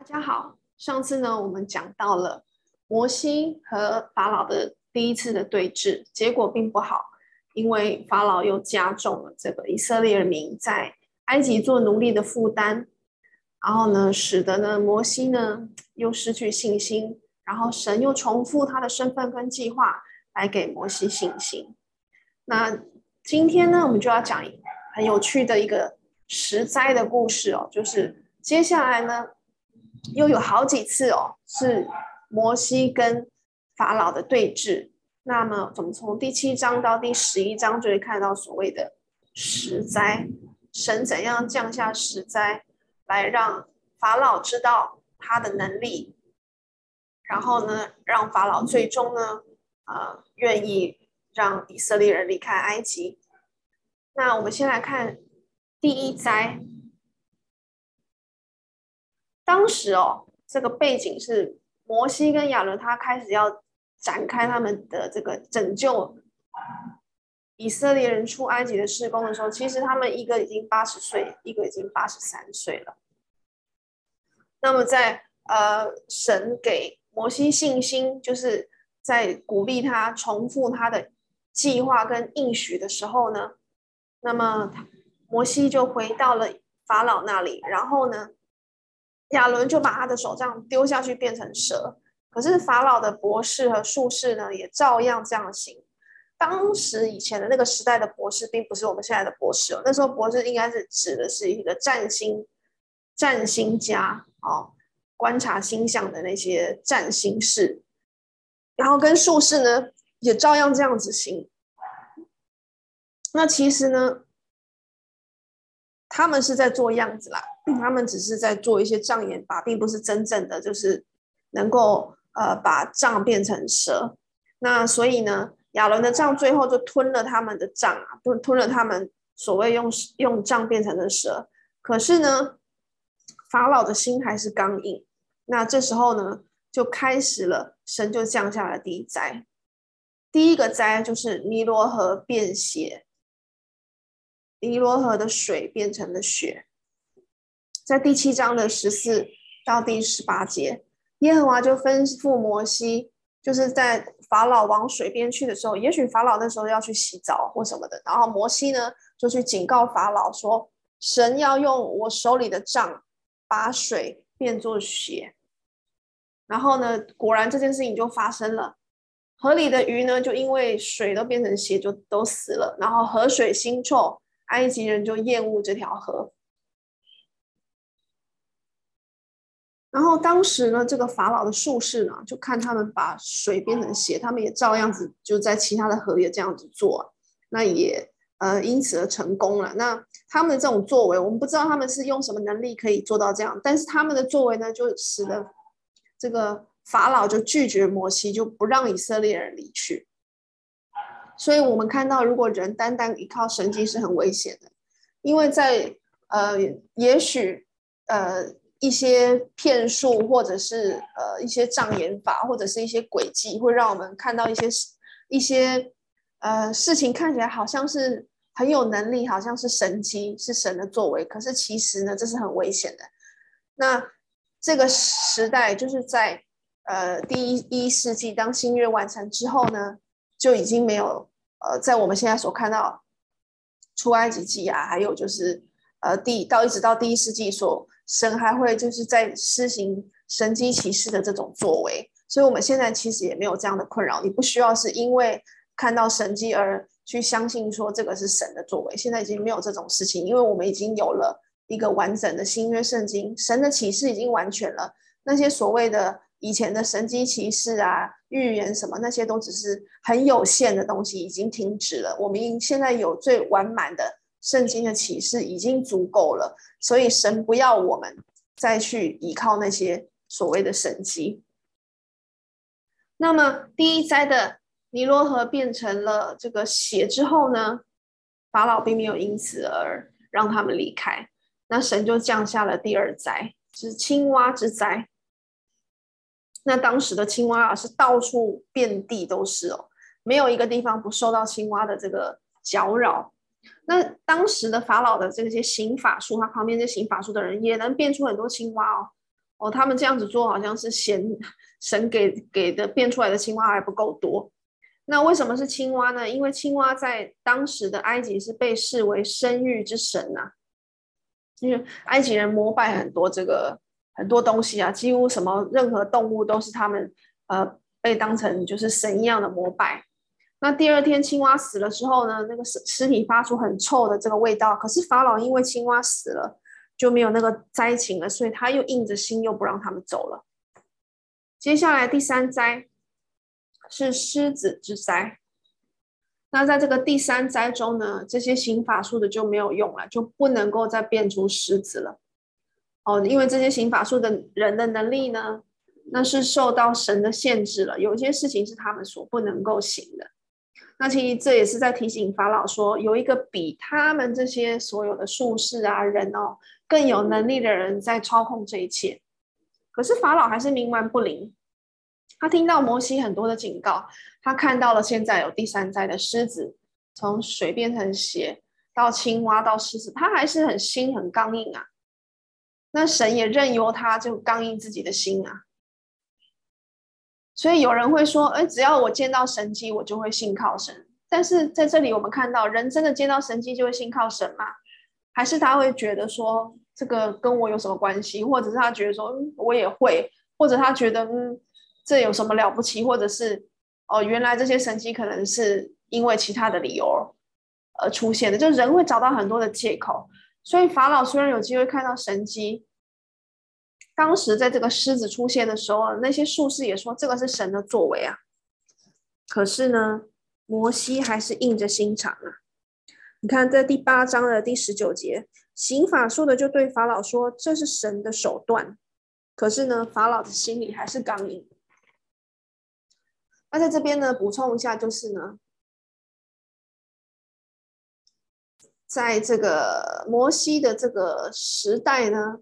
大家好，上次呢，我们讲到了摩西和法老的第一次的对峙，结果并不好，因为法老又加重了这个以色列人民在埃及做奴隶的负担，然后呢，使得呢摩西呢又失去信心，然后神又重复他的身份跟计划来给摩西信心。那今天呢，我们就要讲很有趣的一个实灾的故事哦，就是接下来呢。又有好几次哦，是摩西跟法老的对峙。那么，怎么从第七章到第十一章就会看到所谓的十灾？神怎样降下十灾，来让法老知道他的能力，然后呢，让法老最终呢，呃，愿意让以色列人离开埃及。那我们先来看第一灾。当时哦，这个背景是摩西跟亚伦他开始要展开他们的这个拯救以色列人出埃及的施工的时候，其实他们一个已经八十岁，一个已经八十三岁了。那么在呃神给摩西信心，就是在鼓励他重复他的计划跟应许的时候呢，那么摩西就回到了法老那里，然后呢。亚伦就把他的手这样丢下去，变成蛇。可是法老的博士和术士呢，也照样这样行。当时以前的那个时代的博士，并不是我们现在的博士哦。那时候博士应该是指的是一个占星、占星家哦，观察星象的那些占星士。然后跟术士呢，也照样这样子行。那其实呢，他们是在做样子啦。他们只是在做一些障眼法，并不是真正的就是能够呃把杖变成蛇。那所以呢，亚伦的杖最后就吞了他们的杖啊，吞吞了他们所谓用用杖变成的蛇。可是呢，法老的心还是刚硬。那这时候呢，就开始了，神就降下了第一灾。第一个灾就是尼罗河变血，尼罗河的水变成了血。在第七章的十四到第十八节，耶和华就吩咐摩西，就是在法老往水边去的时候，也许法老那时候要去洗澡或什么的，然后摩西呢就去警告法老说：“神要用我手里的杖把水变作血。”然后呢，果然这件事情就发生了，河里的鱼呢就因为水都变成血，就都死了，然后河水腥臭，埃及人就厌恶这条河。然后当时呢，这个法老的术士呢，就看他们把水变成血，他们也照样子就在其他的河也这样子做，那也呃因此而成功了。那他们的这种作为，我们不知道他们是用什么能力可以做到这样，但是他们的作为呢，就使得这个法老就拒绝摩西，就不让以色列人离去。所以我们看到，如果人单单依靠神迹是很危险的，因为在呃也许呃。一些骗术，或者是呃一些障眼法，或者是一些诡计，会让我们看到一些一些呃事情看起来好像是很有能力，好像是神迹，是神的作为。可是其实呢，这是很危险的。那这个时代就是在呃第一一世纪，当新约完成之后呢，就已经没有呃在我们现在所看到出埃及记啊，还有就是呃第到一直到第一世纪所。神还会就是在施行神迹奇事的这种作为，所以我们现在其实也没有这样的困扰。你不需要是因为看到神迹而去相信说这个是神的作为，现在已经没有这种事情，因为我们已经有了一个完整的新约圣经，神的启示已经完全了。那些所谓的以前的神迹奇事啊、预言什么，那些都只是很有限的东西，已经停止了。我们现在有最完满的。圣经的启示已经足够了，所以神不要我们再去依靠那些所谓的神迹。那么第一灾的尼罗河变成了这个血之后呢，法老并没有因此而让他们离开，那神就降下了第二灾，是青蛙之灾。那当时的青蛙啊，是到处遍地都是哦，没有一个地方不受到青蛙的这个搅扰。那当时的法老的这些行法术，他旁边这些行法术的人也能变出很多青蛙哦。哦，他们这样子做好像是嫌神给给的变出来的青蛙还不够多。那为什么是青蛙呢？因为青蛙在当时的埃及是被视为生育之神呐、啊。因为埃及人膜拜很多这个很多东西啊，几乎什么任何动物都是他们呃被当成就是神一样的膜拜。那第二天青蛙死了之后呢，那个尸尸体发出很臭的这个味道。可是法老因为青蛙死了就没有那个灾情了，所以他又硬着心又不让他们走了。接下来第三灾。是狮子之灾，那在这个第三灾中呢，这些行法术的就没有用了，就不能够再变出狮子了。哦，因为这些行法术的人的能力呢，那是受到神的限制了，有一些事情是他们所不能够行的。那其实这也是在提醒法老说，有一个比他们这些所有的术士啊人哦更有能力的人在操控这一切，可是法老还是冥顽不灵。他听到摩西很多的警告，他看到了现在有第三灾的狮子，从水变成血，到青蛙，到狮子，他还是很心很刚硬啊。那神也任由他就刚硬自己的心啊。所以有人会说，哎，只要我见到神迹，我就会信靠神。但是在这里我们看到，人真的见到神迹就会信靠神吗？还是他会觉得说，这个跟我有什么关系？或者是他觉得说，嗯，我也会，或者他觉得，嗯。这有什么了不起？或者是哦，原来这些神迹可能是因为其他的理由而出现的，就人会找到很多的借口。所以法老虽然有机会看到神迹，当时在这个狮子出现的时候，那些术士也说这个是神的作为啊。可是呢，摩西还是硬着心肠啊。你看，在第八章的第十九节，行法术的就对法老说：“这是神的手段。”可是呢，法老的心里还是刚硬。那在这边呢，补充一下，就是呢，在这个摩西的这个时代呢，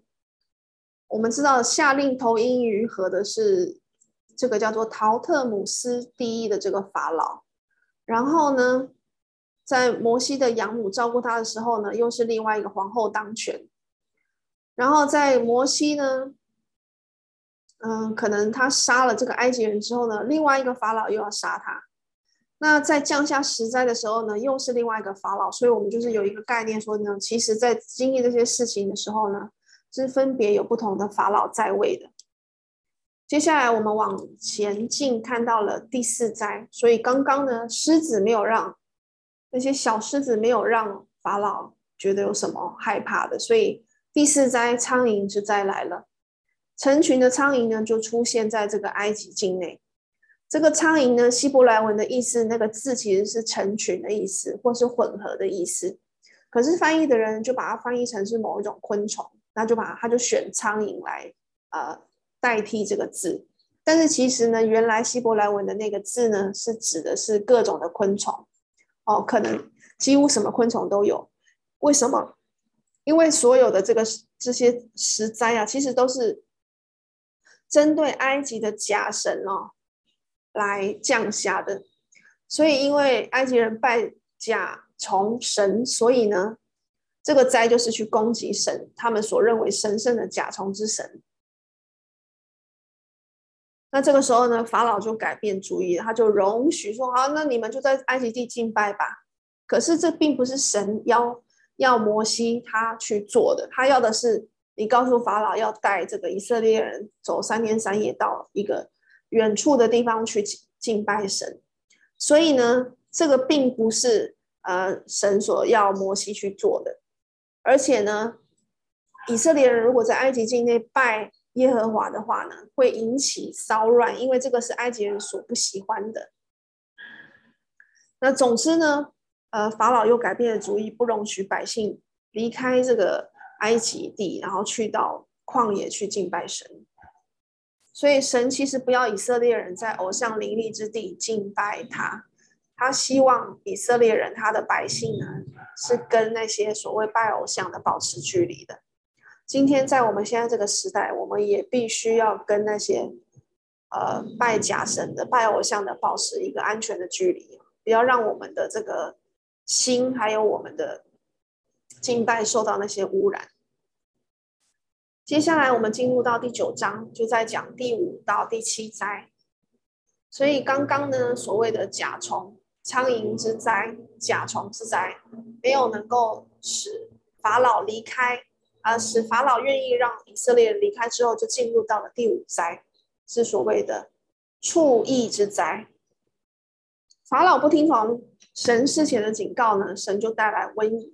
我们知道下令投婴于河的是这个叫做陶特姆斯第一的这个法老，然后呢，在摩西的养母照顾他的时候呢，又是另外一个皇后当权，然后在摩西呢。嗯，可能他杀了这个埃及人之后呢，另外一个法老又要杀他。那在降下十灾的时候呢，又是另外一个法老。所以，我们就是有一个概念说呢，其实，在经历这些事情的时候呢，是分别有不同的法老在位的。接下来，我们往前进，看到了第四灾。所以，刚刚呢，狮子没有让那些小狮子没有让法老觉得有什么害怕的，所以第四灾苍蝇之灾来了。成群的苍蝇呢，就出现在这个埃及境内。这个苍蝇呢，希伯来文的意思，那个字其实是成群的意思，或是混合的意思。可是翻译的人就把它翻译成是某一种昆虫，那就把它就选苍蝇来呃代替这个字。但是其实呢，原来希伯来文的那个字呢，是指的是各种的昆虫哦，可能几乎什么昆虫都有。为什么？因为所有的这个这些石灾啊，其实都是。针对埃及的假神哦，来降下的，所以因为埃及人拜甲虫神，所以呢，这个灾就是去攻击神，他们所认为神圣的甲虫之神。那这个时候呢，法老就改变主意，他就容许说：“好，那你们就在埃及地敬拜吧。”可是这并不是神要要摩西他去做的，他要的是。你告诉法老要带这个以色列人走三天三夜到一个远处的地方去敬拜神，所以呢，这个并不是呃神所要摩西去做的，而且呢，以色列人如果在埃及境内拜耶和华的话呢，会引起骚乱，因为这个是埃及人所不喜欢的。那总之呢，呃，法老又改变了主意，不容许百姓离开这个。埃及地，然后去到旷野去敬拜神，所以神其实不要以色列人在偶像林立之地敬拜他，他希望以色列人他的百姓呢是跟那些所谓拜偶像的保持距离的。今天在我们现在这个时代，我们也必须要跟那些呃拜假神的、拜偶像的保持一个安全的距离，不要让我们的这个心还有我们的。敬拜受到那些污染。接下来我们进入到第九章，就在讲第五到第七灾。所以刚刚呢，所谓的甲虫、苍蝇之灾、甲虫之灾，没有能够使法老离开，而，使法老愿意让以色列人离开之后，就进入到了第五灾，是所谓的畜疫之灾。法老不听从神事前的警告呢，神就带来瘟疫。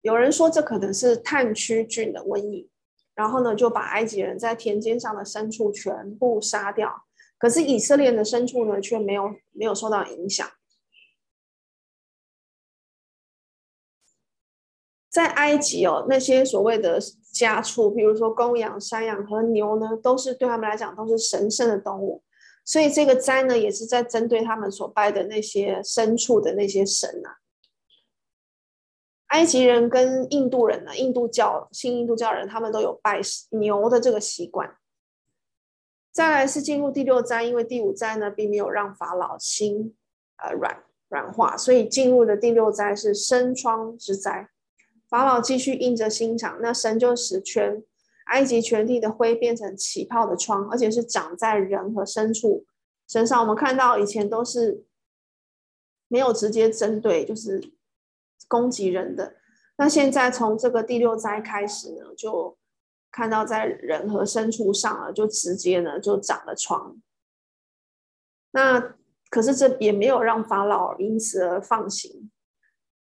有人说这可能是炭疽菌的瘟疫。然后呢，就把埃及人在田间上的牲畜全部杀掉。可是以色列的牲畜呢，却没有没有受到影响。在埃及哦，那些所谓的家畜，比如说公羊、山羊和牛呢，都是对他们来讲都是神圣的动物。所以这个灾呢，也是在针对他们所拜的那些牲畜的那些神呐、啊。埃及人跟印度人呢，印度教信印度教人，他们都有拜牛的这个习惯。再来是进入第六灾，因为第五灾呢，并没有让法老心呃软软化，所以进入的第六灾是生疮之灾。法老继续硬着心肠，那神就使全埃及全地的灰变成起泡的疮，而且是长在人和牲畜身上。我们看到以前都是没有直接针对，就是。攻击人的，那现在从这个第六灾开始呢，就看到在人和牲畜上了，就直接呢就长了疮。那可是这也没有让法老因此而放心，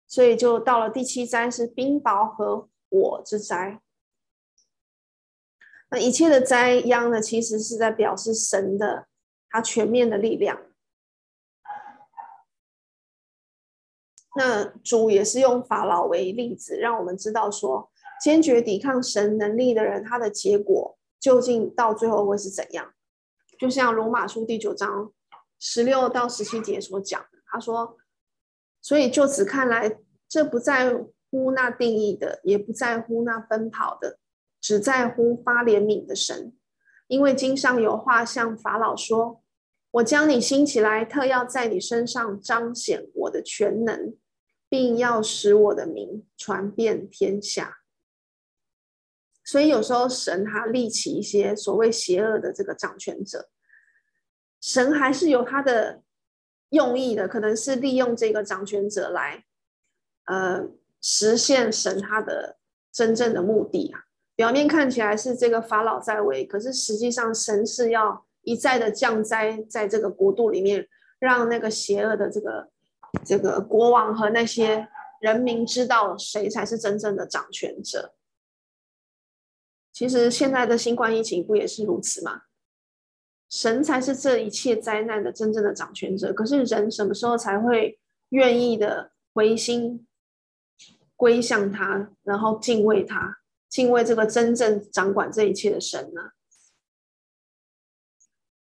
所以就到了第七灾是冰雹和火之灾。那一切的灾殃呢，其实是在表示神的他全面的力量。那主也是用法老为例子，让我们知道说，坚决抵抗神能力的人，他的结果究竟到最后会是怎样？就像罗马书第九章十六到十七节所讲的，他说：“所以就此看来，这不在乎那定义的，也不在乎那奔跑的，只在乎发怜悯的神。因为经上有话向法老说：我将你兴起来，特要在你身上彰显我的全能。”并要使我的名传遍天下，所以有时候神他立起一些所谓邪恶的这个掌权者，神还是有他的用意的，可能是利用这个掌权者来，呃，实现神他的真正的目的啊。表面看起来是这个法老在位，可是实际上神是要一再的降灾在这个国度里面，让那个邪恶的这个。这个国王和那些人民知道谁才是真正的掌权者。其实现在的新冠疫情不也是如此吗？神才是这一切灾难的真正的掌权者。可是人什么时候才会愿意的回心归向他，然后敬畏他，敬畏这个真正掌管这一切的神呢？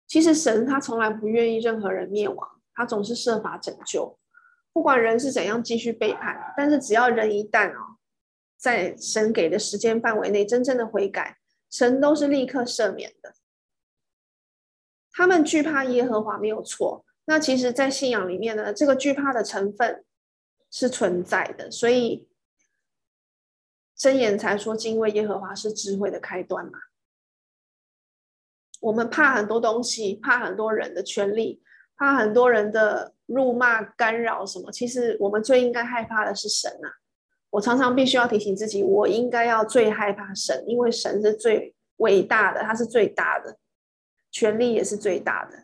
其实神他从来不愿意任何人灭亡，他总是设法拯救。不管人是怎样继续背叛，但是只要人一旦哦，在神给的时间范围内真正的悔改，神都是立刻赦免的。他们惧怕耶和华没有错，那其实，在信仰里面呢，这个惧怕的成分是存在的，所以箴言才说敬畏耶和华是智慧的开端嘛。我们怕很多东西，怕很多人的权利，怕很多人的。辱骂、干扰什么？其实我们最应该害怕的是神啊！我常常必须要提醒自己，我应该要最害怕神，因为神是最伟大的，他是最大的，权力也是最大的。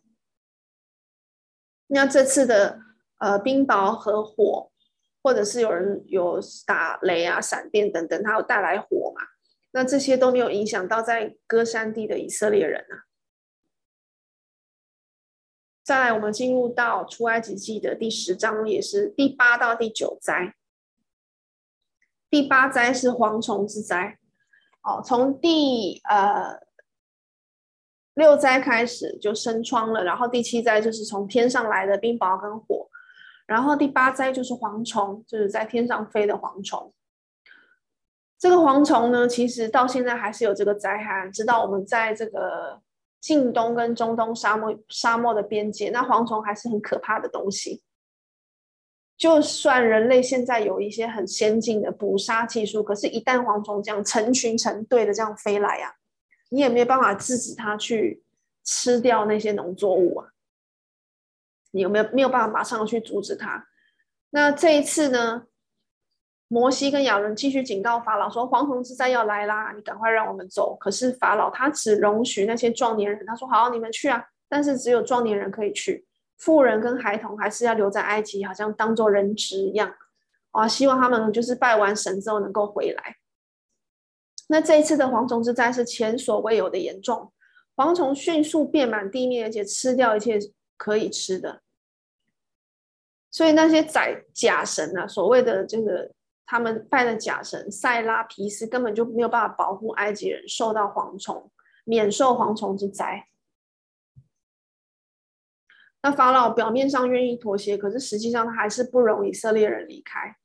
那这次的呃冰雹和火，或者是有人有打雷啊、闪电等等，它有带来火嘛？那这些都没有影响到在歌山地的以色列人啊。再来，我们进入到出埃及记的第十章，也是第八到第九灾。第八灾是蝗虫之灾。哦，从第呃六灾开始就生疮了，然后第七灾就是从天上来的冰雹跟火，然后第八灾就是蝗虫，就是在天上飞的蝗虫。这个蝗虫呢，其实到现在还是有这个灾害，直到我们在这个。近东跟中东沙漠沙漠的边界，那蝗虫还是很可怕的东西。就算人类现在有一些很先进的捕杀技术，可是，一旦蝗虫这样成群成队的这样飞来啊，你也没有办法制止它去吃掉那些农作物啊。你有没有没有办法马上去阻止它？那这一次呢？摩西跟亚伦继续警告法老说：“蝗虫之灾要来啦，你赶快让我们走。”可是法老他只容许那些壮年人，他说：“好，你们去啊。”但是只有壮年人可以去，妇人跟孩童还是要留在埃及，好像当做人质一样。啊，希望他们就是拜完神之后能够回来。那这一次的蝗虫之灾是前所未有的严重，蝗虫迅速遍满地面，而且吃掉一切可以吃的。所以那些宰假神啊，所谓的这个。他们拜的假神塞拉皮斯根本就没有办法保护埃及人受到蝗虫，免受蝗虫之灾。那法老表面上愿意妥协，可是实际上他还是不容以色列人离开。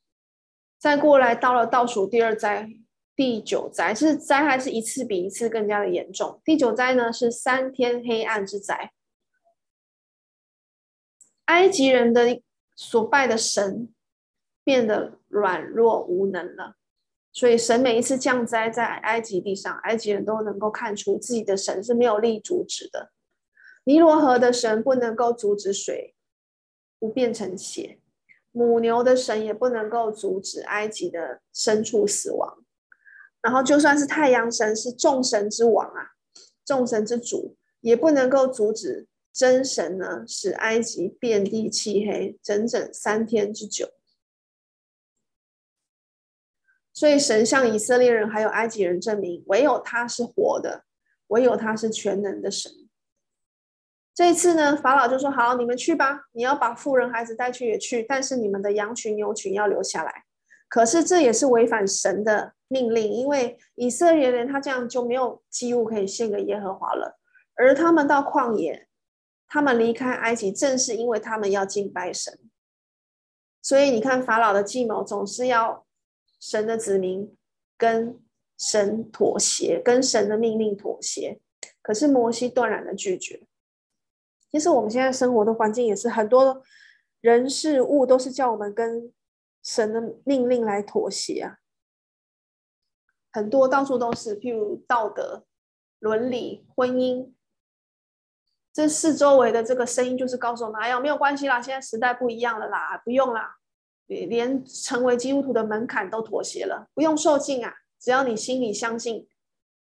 再过来到了倒数第二灾，第九灾，是灾害是一次比一次更加的严重。第九灾呢是三天黑暗之灾，埃及人的所拜的神。变得软弱无能了，所以神每一次降灾在埃及地上，埃及人都能够看出自己的神是没有力阻止的。尼罗河的神不能够阻止水不变成血，母牛的神也不能够阻止埃及的牲畜死亡。然后就算是太阳神是众神之王啊，众神之主，也不能够阻止真神呢，使埃及遍地漆黑，整整三天之久。所以神向以色列人还有埃及人证明，唯有他是活的，唯有他是全能的神。这一次呢，法老就说：“好，你们去吧，你要把富人孩子带去也去，但是你们的羊群牛群要留下来。”可是这也是违反神的命令，因为以色列人他这样就没有祭物可以献给耶和华了。而他们到旷野，他们离开埃及，正是因为他们要敬拜神。所以你看，法老的计谋总是要。神的子民跟神妥协，跟神的命令妥协，可是摩西断然的拒绝。其实我们现在生活的环境也是，很多人事物都是叫我们跟神的命令来妥协啊。很多到处都是，譬如道德、伦理、婚姻，这四周围的这个声音就是告诉我们：哎呀，没有关系啦，现在时代不一样了啦，不用啦。连成为基督徒的门槛都妥协了，不用受浸啊，只要你心里相信，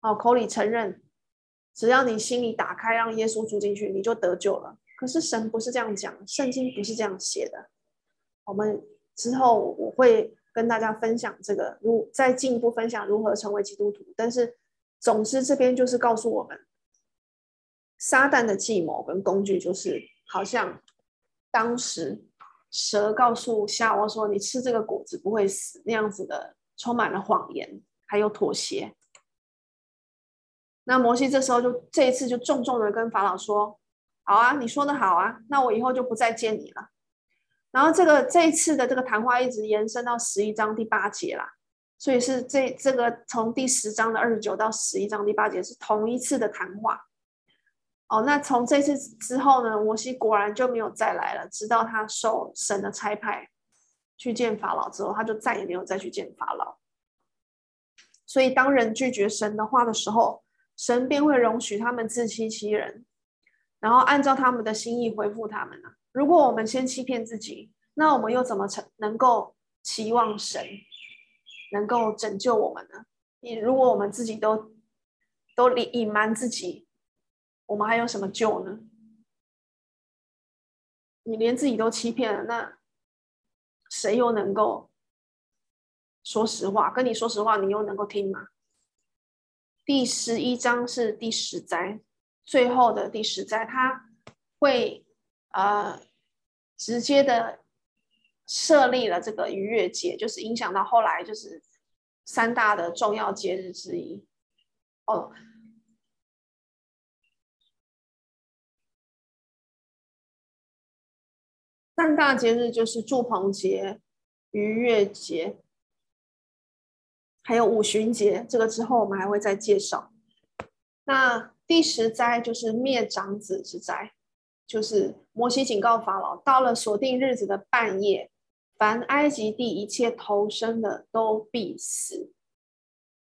哦，口里承认，只要你心里打开，让耶稣住进去，你就得救了。可是神不是这样讲，圣经不是这样写的。我们之后我会跟大家分享这个，如再进一步分享如何成为基督徒。但是总之这边就是告诉我们，撒旦的计谋跟工具就是好像当时。蛇告诉夏娃说：“你吃这个果子不会死。”那样子的，充满了谎言，还有妥协。那摩西这时候就这一次就重重的跟法老说：“好啊，你说的好啊，那我以后就不再见你了。”然后这个这一次的这个谈话一直延伸到十一章第八节啦，所以是这这个从第十章的二十九到十一章第八节是同一次的谈话。哦，那从这次之后呢，摩西果然就没有再来了。直到他受神的差派去见法老之后，他就再也没有再去见法老。所以，当人拒绝神的话的时候，神便会容许他们自欺欺人，然后按照他们的心意回复他们呢。如果我们先欺骗自己，那我们又怎么成能够期望神能够拯救我们呢？你如果我们自己都都隐隐瞒自己。我们还有什么救呢？你连自己都欺骗了，那谁又能够说实话？跟你说实话，你又能够听吗？第十一章是第十灾，最后的第十灾，它会呃直接的设立了这个逾越节，就是影响到后来就是三大的重要节日之一哦。三大节日就是祝棚节、逾越节，还有五旬节。这个之后我们还会再介绍。那第十灾就是灭长子之灾，就是摩西警告法老，到了锁定日子的半夜，凡埃及地一切投生的都必死。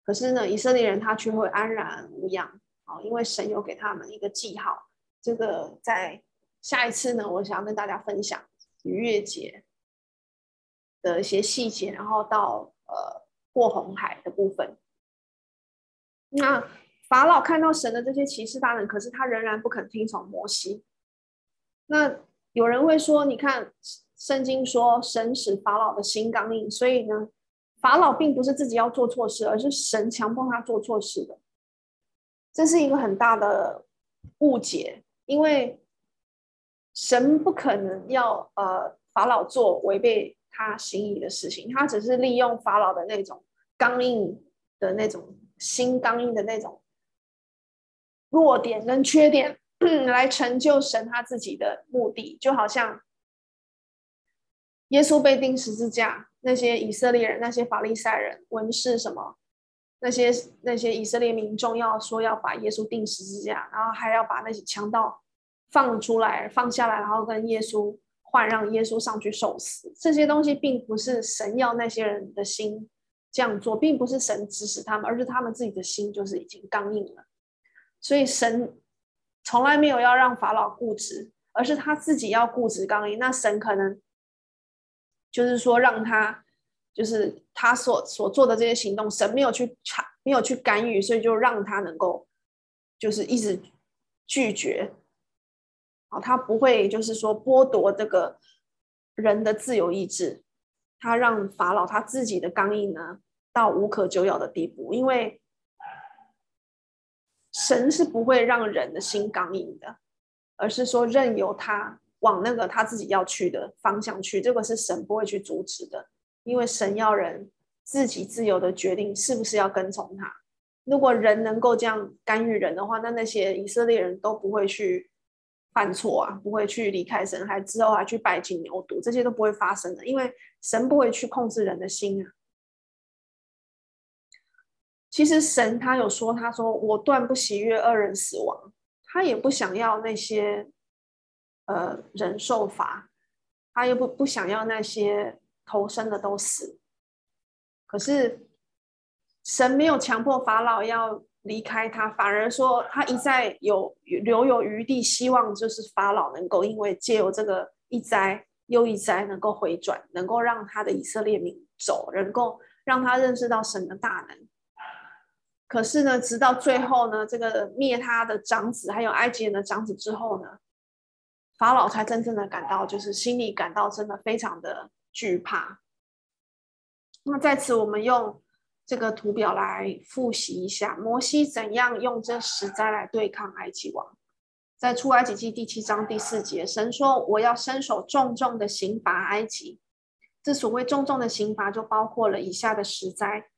可是呢，以色列人他却会安然无恙，啊，因为神有给他们一个记号。这个在下一次呢，我想要跟大家分享逾越节的一些细节，然后到呃过红海的部分。那法老看到神的这些骑士大能，可是他仍然不肯听从摩西。那有人会说，你看圣经说神使法老的心刚硬，所以呢，法老并不是自己要做错事，而是神强迫他做错事的。这是一个很大的误解。因为神不可能要呃法老做违背他心意的事情，他只是利用法老的那种刚硬的那种心刚硬的那种弱点跟缺点，来成就神他自己的目的。就好像耶稣被钉十字架，那些以色列人、那些法利赛人、文士什么。那些那些以色列民众要说要把耶稣钉十字架，然后还要把那些强盗放出来放下来，然后跟耶稣换，让耶稣上去受死。这些东西并不是神要那些人的心这样做，并不是神指使他们，而是他们自己的心就是已经刚硬了。所以神从来没有要让法老固执，而是他自己要固执刚硬。那神可能就是说让他。就是他所所做的这些行动，神没有去查，没有去干预，所以就让他能够，就是一直拒绝。他不会就是说剥夺这个人的自由意志，他让法老他自己的刚硬呢到无可救药的地步，因为神是不会让人的心刚硬的，而是说任由他往那个他自己要去的方向去，这个是神不会去阻止的。因为神要人自己自由的决定是不是要跟从他。如果人能够这样干预人的话，那那些以色列人都不会去犯错啊，不会去离开神，还之后还去拜金牛犊，这些都不会发生的。因为神不会去控制人的心啊。其实神他有说，他说我断不喜悦恶人死亡，他也不想要那些呃人受罚，他又不不想要那些。投生的都死，可是神没有强迫法老要离开他，反而说他一再有留有余地，希望就是法老能够因为借由这个一灾又一灾能够回转，能够让他的以色列民走，能够让他认识到神的大能。可是呢，直到最后呢，这个灭他的长子还有埃及人的长子之后呢，法老才真正的感到，就是心里感到真的非常的。惧怕。那在此，我们用这个图表来复习一下，摩西怎样用这十灾来对抗埃及王。在出埃及记第七章第四节，神说：“我要伸手重重的刑罚埃及。”这所谓重重的刑罚，就包括了以下的十灾：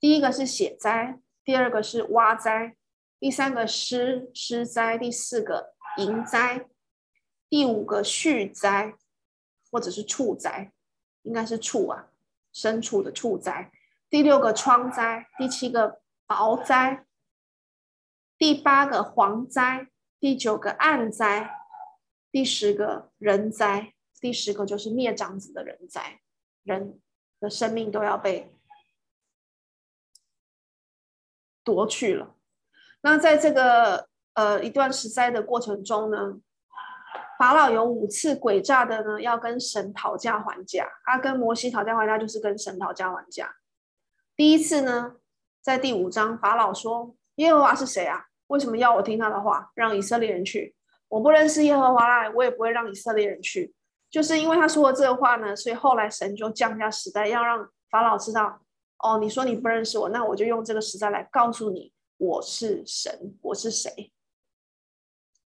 第一个是血灾，第二个是蛙灾，第三个湿湿灾，第四个蝇灾，第五个畜灾，或者是畜灾。应该是畜啊，牲畜的畜灾。第六个疮灾，第七个雹灾，第八个蝗灾，第九个暗灾，第十个人灾，第十个就是灭长子的人灾，人的生命都要被夺去了。那在这个呃一段十灾的过程中呢，法老有五次诡诈的呢，要跟神讨价还价。他跟摩西讨价还价，就是跟神讨价还价。第一次呢，在第五章，法老说：“耶和华是谁啊？为什么要我听他的话，让以色列人去？我不认识耶和华啦，我也不会让以色列人去。”就是因为他说了这个话呢，所以后来神就降下十灾，要让法老知道：哦，你说你不认识我，那我就用这个十灾来告诉你，我是神，我是谁。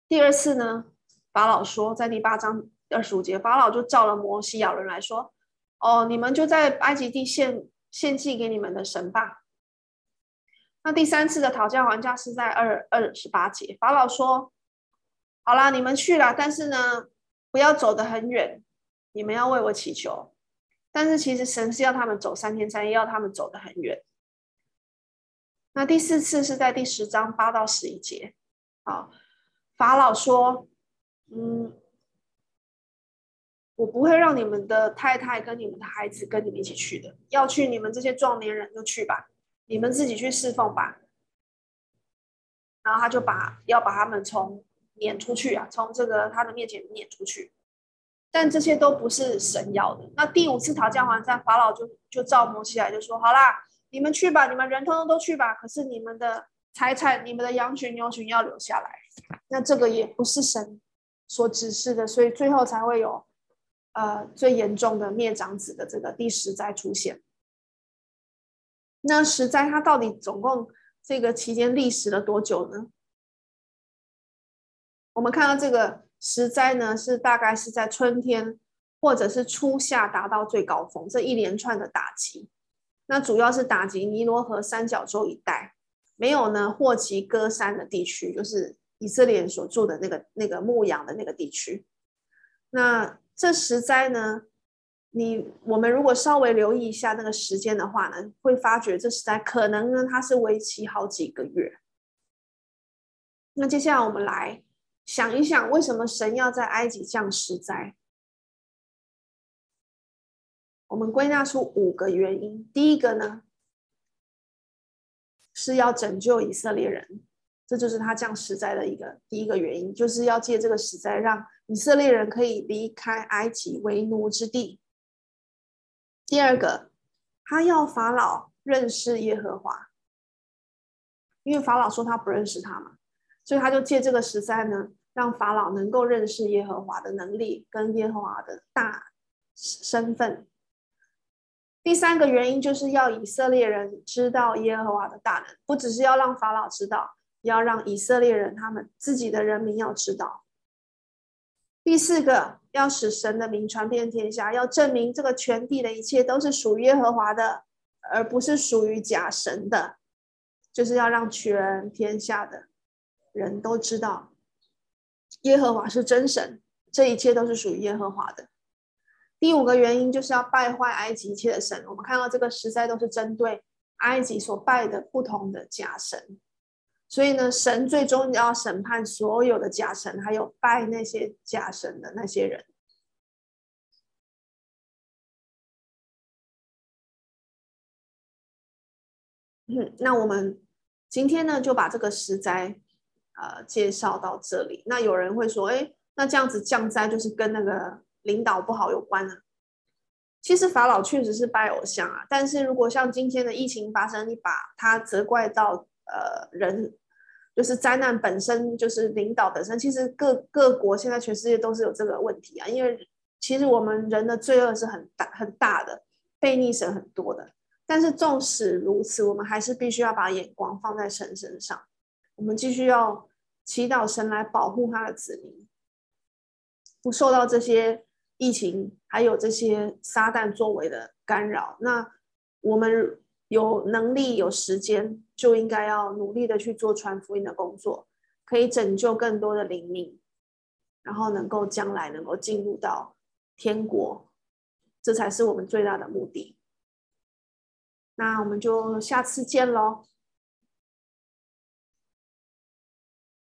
第二次呢？法老说，在第八章二十五节，法老就召了摩西亚伦来说：“哦，你们就在埃及地献献祭给你们的神吧。”那第三次的讨价还价是在二二十八节，法老说：“好啦，你们去啦，但是呢，不要走得很远，你们要为我祈求。但是其实神是要他们走三天三夜，要他们走得很远。”那第四次是在第十章八到十一节，好，法老说。嗯，我不会让你们的太太跟你们的孩子跟你们一起去的。要去你们这些壮年人就去吧，你们自己去侍奉吧。然后他就把要把他们从撵出去啊，从这个他的面前撵出去。但这些都不是神要的。那第五次讨价还价，法老就就召摩西来就说：“好啦，你们去吧，你们人通通都去吧。可是你们的财产、你们的羊群、牛群要留下来。那这个也不是神所指示的，所以最后才会有呃最严重的灭长子的这个第十灾出现。那十灾它到底总共？这个期间历时了多久呢？我们看到这个十灾呢，是大概是在春天或者是初夏达到最高峰，这一连串的打击，那主要是打击尼罗河三角洲一带，没有呢霍奇戈山的地区，就是以色列所住的那个那个牧羊的那个地区。那这十灾呢？你我们如果稍微留意一下那个时间的话呢，会发觉这十灾可能呢，它是为期好几个月。那接下来我们来想一想，为什么神要在埃及降十灾？我们归纳出五个原因。第一个呢，是要拯救以色列人，这就是他降十灾的一个第一个原因，就是要借这个十灾让以色列人可以离开埃及为奴之地。第二个，他要法老认识耶和华，因为法老说他不认识他嘛，所以他就借这个十灾呢，让法老能够认识耶和华的能力跟耶和华的大身份。第三个原因就是要以色列人知道耶和华的大能，不只是要让法老知道，要让以色列人他们自己的人民要知道。第四个，要使神的名传遍天下，要证明这个全地的一切都是属于耶和华的，而不是属于假神的，就是要让全天下的人都知道耶和华是真神，这一切都是属于耶和华的。第五个原因就是要败坏埃及一切的神，我们看到这个实在都是针对埃及所拜的不同的假神。所以呢，神最终要审判所有的假神，还有拜那些假神的那些人。嗯，那我们今天呢，就把这个十灾呃介绍到这里。那有人会说，哎，那这样子降灾就是跟那个领导不好有关呢？其实法老确实是拜偶像啊，但是如果像今天的疫情发生，你把他责怪到呃人。就是灾难本身，就是领导本身。其实各各国现在全世界都是有这个问题啊，因为其实我们人的罪恶是很大很大的，悖逆神很多的。但是纵使如此，我们还是必须要把眼光放在神身上。我们继续要祈祷神来保护他的子民，不受到这些疫情还有这些撒旦作为的干扰。那我们。有能力、有时间，就应该要努力的去做传福音的工作，可以拯救更多的灵命，然后能够将来能够进入到天国，这才是我们最大的目的。那我们就下次见喽。